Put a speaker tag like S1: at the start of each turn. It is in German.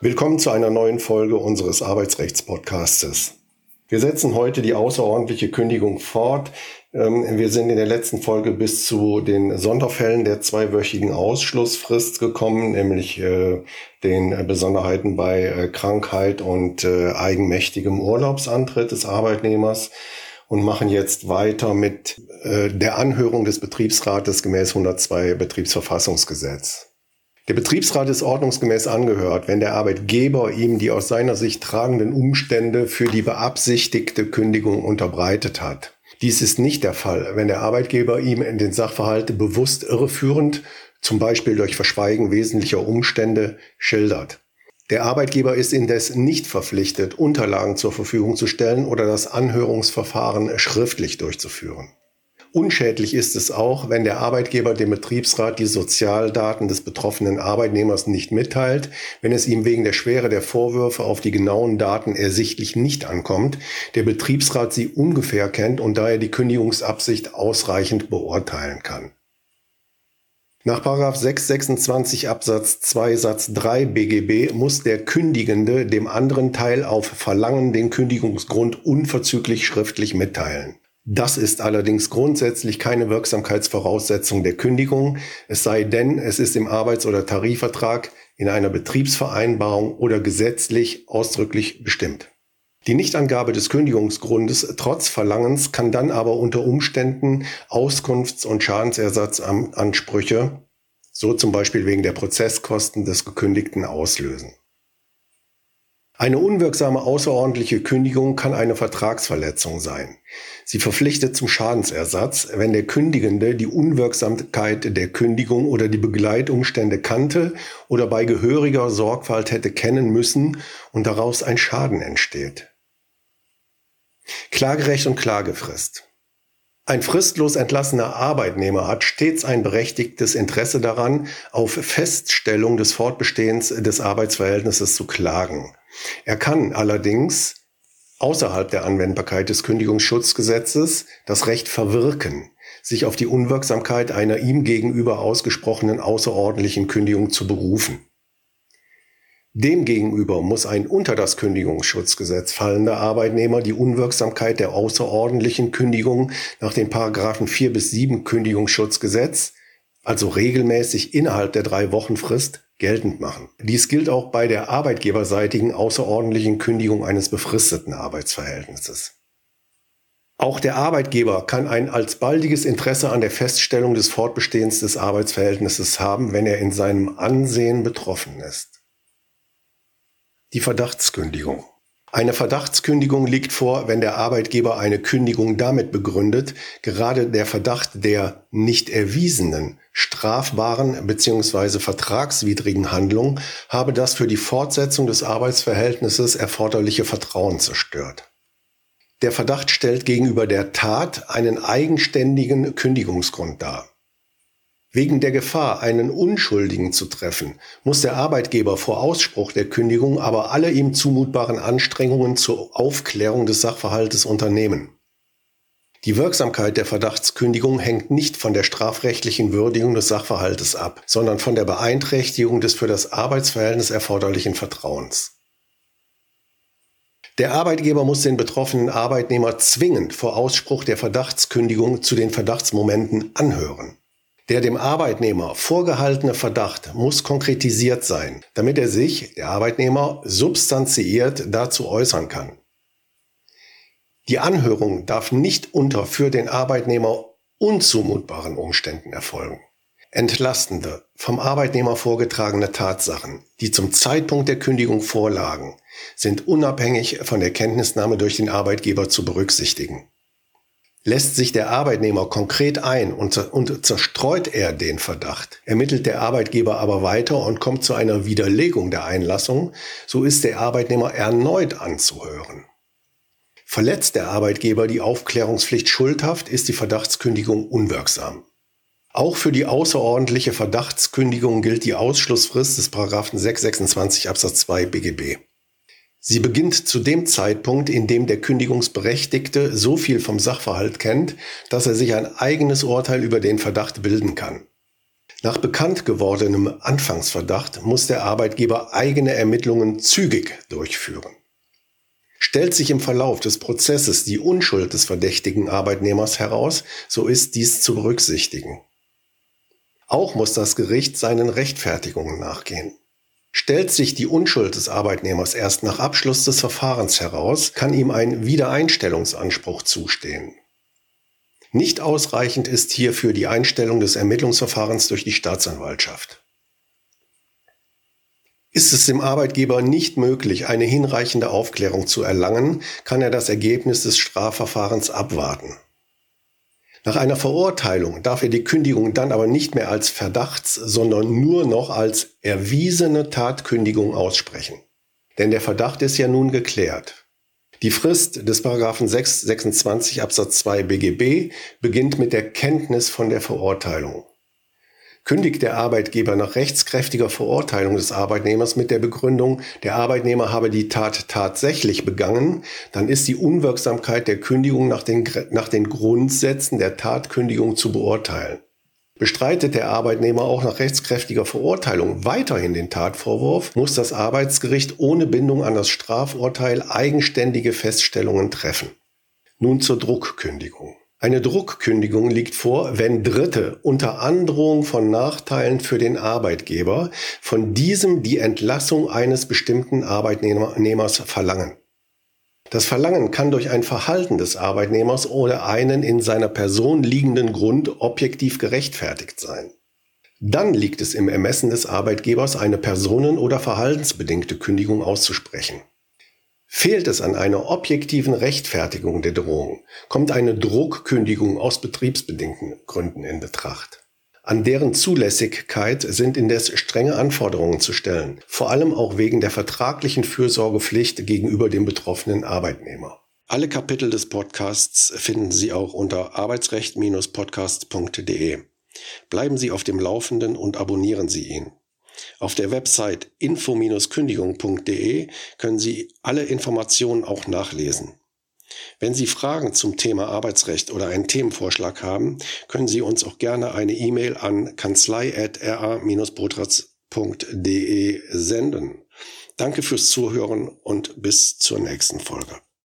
S1: Willkommen zu einer neuen Folge unseres Arbeitsrechtspodcastes. Wir setzen heute die außerordentliche Kündigung fort. Ähm, wir sind in der letzten Folge bis zu den Sonderfällen der zweiwöchigen Ausschlussfrist gekommen, nämlich äh, den Besonderheiten bei äh, Krankheit und äh, eigenmächtigem Urlaubsantritt des Arbeitnehmers und machen jetzt weiter mit der Anhörung des Betriebsrates gemäß 102 Betriebsverfassungsgesetz. Der Betriebsrat ist ordnungsgemäß angehört, wenn der Arbeitgeber ihm die aus seiner Sicht tragenden Umstände für die beabsichtigte Kündigung unterbreitet hat. Dies ist nicht der Fall, wenn der Arbeitgeber ihm in den Sachverhalt bewusst irreführend, zum Beispiel durch Verschweigen wesentlicher Umstände, schildert. Der Arbeitgeber ist indes nicht verpflichtet, Unterlagen zur Verfügung zu stellen oder das Anhörungsverfahren schriftlich durchzuführen. Unschädlich ist es auch, wenn der Arbeitgeber dem Betriebsrat die Sozialdaten des betroffenen Arbeitnehmers nicht mitteilt, wenn es ihm wegen der Schwere der Vorwürfe auf die genauen Daten ersichtlich nicht ankommt, der Betriebsrat sie ungefähr kennt und daher die Kündigungsabsicht ausreichend beurteilen kann. Nach 626 Absatz 2 Satz 3 BGB muss der Kündigende dem anderen Teil auf Verlangen den Kündigungsgrund unverzüglich schriftlich mitteilen. Das ist allerdings grundsätzlich keine Wirksamkeitsvoraussetzung der Kündigung, es sei denn, es ist im Arbeits- oder Tarifvertrag, in einer Betriebsvereinbarung oder gesetzlich ausdrücklich bestimmt. Die Nichtangabe des Kündigungsgrundes trotz Verlangens kann dann aber unter Umständen Auskunfts- und Schadensersatzansprüche, so zum Beispiel wegen der Prozesskosten des Gekündigten, auslösen. Eine unwirksame außerordentliche Kündigung kann eine Vertragsverletzung sein. Sie verpflichtet zum Schadensersatz, wenn der Kündigende die Unwirksamkeit der Kündigung oder die Begleitumstände kannte oder bei gehöriger Sorgfalt hätte kennen müssen und daraus ein Schaden entsteht. Klagerecht und Klagefrist. Ein fristlos entlassener Arbeitnehmer hat stets ein berechtigtes Interesse daran, auf Feststellung des Fortbestehens des Arbeitsverhältnisses zu klagen. Er kann allerdings außerhalb der Anwendbarkeit des Kündigungsschutzgesetzes das Recht verwirken, sich auf die Unwirksamkeit einer ihm gegenüber ausgesprochenen außerordentlichen Kündigung zu berufen. Demgegenüber muss ein unter das Kündigungsschutzgesetz fallender Arbeitnehmer die Unwirksamkeit der außerordentlichen Kündigung nach den Paragraphen 4 bis 7 Kündigungsschutzgesetz, also regelmäßig innerhalb der drei Wochen Frist, geltend machen. Dies gilt auch bei der arbeitgeberseitigen außerordentlichen Kündigung eines befristeten Arbeitsverhältnisses. Auch der Arbeitgeber kann ein alsbaldiges Interesse an der Feststellung des Fortbestehens des Arbeitsverhältnisses haben, wenn er in seinem Ansehen betroffen ist. Die Verdachtskündigung. Eine Verdachtskündigung liegt vor, wenn der Arbeitgeber eine Kündigung damit begründet, gerade der Verdacht der nicht erwiesenen, strafbaren bzw. vertragswidrigen Handlung habe das für die Fortsetzung des Arbeitsverhältnisses erforderliche Vertrauen zerstört. Der Verdacht stellt gegenüber der Tat einen eigenständigen Kündigungsgrund dar. Wegen der Gefahr, einen Unschuldigen zu treffen, muss der Arbeitgeber vor Ausspruch der Kündigung aber alle ihm zumutbaren Anstrengungen zur Aufklärung des Sachverhaltes unternehmen. Die Wirksamkeit der Verdachtskündigung hängt nicht von der strafrechtlichen Würdigung des Sachverhaltes ab, sondern von der Beeinträchtigung des für das Arbeitsverhältnis erforderlichen Vertrauens. Der Arbeitgeber muss den betroffenen Arbeitnehmer zwingend vor Ausspruch der Verdachtskündigung zu den Verdachtsmomenten anhören. Der dem Arbeitnehmer vorgehaltene Verdacht muss konkretisiert sein, damit er sich, der Arbeitnehmer, substanziiert dazu äußern kann. Die Anhörung darf nicht unter für den Arbeitnehmer unzumutbaren Umständen erfolgen. Entlastende, vom Arbeitnehmer vorgetragene Tatsachen, die zum Zeitpunkt der Kündigung vorlagen, sind unabhängig von der Kenntnisnahme durch den Arbeitgeber zu berücksichtigen. Lässt sich der Arbeitnehmer konkret ein und, und, zerstreut er den Verdacht, ermittelt der Arbeitgeber aber weiter und kommt zu einer Widerlegung der Einlassung, so ist der Arbeitnehmer erneut anzuhören. Verletzt der Arbeitgeber die Aufklärungspflicht schuldhaft, ist die Verdachtskündigung unwirksam. Auch für die außerordentliche Verdachtskündigung gilt die Ausschlussfrist des 626 Absatz 2 BGB. Sie beginnt zu dem Zeitpunkt, in dem der Kündigungsberechtigte so viel vom Sachverhalt kennt, dass er sich ein eigenes Urteil über den Verdacht bilden kann. Nach bekannt gewordenem Anfangsverdacht muss der Arbeitgeber eigene Ermittlungen zügig durchführen. Stellt sich im Verlauf des Prozesses die Unschuld des verdächtigen Arbeitnehmers heraus, so ist dies zu berücksichtigen. Auch muss das Gericht seinen Rechtfertigungen nachgehen. Stellt sich die Unschuld des Arbeitnehmers erst nach Abschluss des Verfahrens heraus, kann ihm ein Wiedereinstellungsanspruch zustehen. Nicht ausreichend ist hierfür die Einstellung des Ermittlungsverfahrens durch die Staatsanwaltschaft. Ist es dem Arbeitgeber nicht möglich, eine hinreichende Aufklärung zu erlangen, kann er das Ergebnis des Strafverfahrens abwarten. Nach einer Verurteilung darf er die Kündigung dann aber nicht mehr als Verdachts, sondern nur noch als erwiesene Tatkündigung aussprechen. Denn der Verdacht ist ja nun geklärt. Die Frist des Paragraphen 626 Absatz 2 BGB beginnt mit der Kenntnis von der Verurteilung. Kündigt der Arbeitgeber nach rechtskräftiger Verurteilung des Arbeitnehmers mit der Begründung, der Arbeitnehmer habe die Tat tatsächlich begangen, dann ist die Unwirksamkeit der Kündigung nach den, nach den Grundsätzen der Tatkündigung zu beurteilen. Bestreitet der Arbeitnehmer auch nach rechtskräftiger Verurteilung weiterhin den Tatvorwurf, muss das Arbeitsgericht ohne Bindung an das Strafurteil eigenständige Feststellungen treffen. Nun zur Druckkündigung. Eine Druckkündigung liegt vor, wenn Dritte unter Androhung von Nachteilen für den Arbeitgeber von diesem die Entlassung eines bestimmten Arbeitnehmers verlangen. Das Verlangen kann durch ein Verhalten des Arbeitnehmers oder einen in seiner Person liegenden Grund objektiv gerechtfertigt sein. Dann liegt es im Ermessen des Arbeitgebers, eine personen- oder verhaltensbedingte Kündigung auszusprechen. Fehlt es an einer objektiven Rechtfertigung der Drohung, kommt eine Druckkündigung aus betriebsbedingten Gründen in Betracht. An deren Zulässigkeit sind indes strenge Anforderungen zu stellen, vor allem auch wegen der vertraglichen Fürsorgepflicht gegenüber dem betroffenen Arbeitnehmer. Alle Kapitel des Podcasts finden Sie auch unter arbeitsrecht-podcast.de. Bleiben Sie auf dem Laufenden und abonnieren Sie ihn. Auf der Website info-kündigung.de können Sie alle Informationen auch nachlesen. Wenn Sie Fragen zum Thema Arbeitsrecht oder einen Themenvorschlag haben, können Sie uns auch gerne eine E-Mail an kanzlei.ra-botratz.de senden. Danke fürs Zuhören und bis zur nächsten Folge.